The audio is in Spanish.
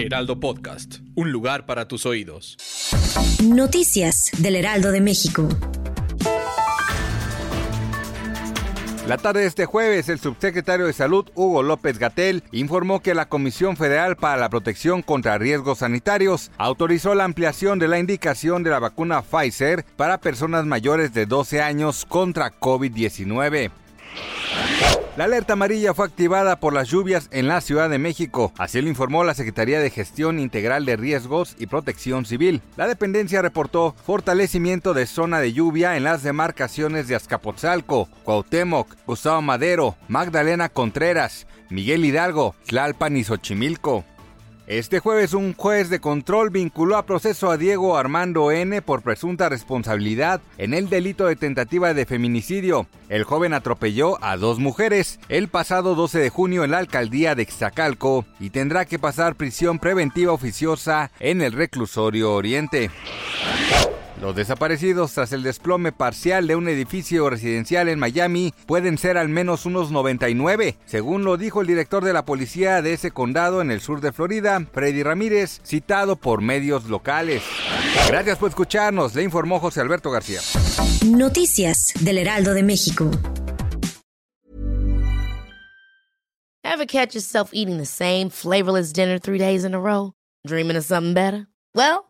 Heraldo Podcast, un lugar para tus oídos. Noticias del Heraldo de México. La tarde de este jueves, el subsecretario de Salud, Hugo López Gatel, informó que la Comisión Federal para la Protección contra Riesgos Sanitarios autorizó la ampliación de la indicación de la vacuna Pfizer para personas mayores de 12 años contra COVID-19. La alerta amarilla fue activada por las lluvias en la Ciudad de México, así lo informó la Secretaría de Gestión Integral de Riesgos y Protección Civil. La dependencia reportó fortalecimiento de zona de lluvia en las demarcaciones de Azcapotzalco, Cuauhtémoc, Gustavo Madero, Magdalena Contreras, Miguel Hidalgo, Tlalpan y Xochimilco. Este jueves un juez de control vinculó a proceso a Diego Armando N por presunta responsabilidad en el delito de tentativa de feminicidio. El joven atropelló a dos mujeres el pasado 12 de junio en la alcaldía de Xacalco y tendrá que pasar prisión preventiva oficiosa en el reclusorio Oriente. Los desaparecidos tras el desplome parcial de un edificio residencial en Miami pueden ser al menos unos 99, según lo dijo el director de la policía de ese condado en el sur de Florida, Freddy Ramírez, citado por medios locales. Gracias por escucharnos, le informó José Alberto García. Noticias del Heraldo de México. Ever catch yourself eating the same flavorless dinner three days in a row? Dreaming of something better? Well,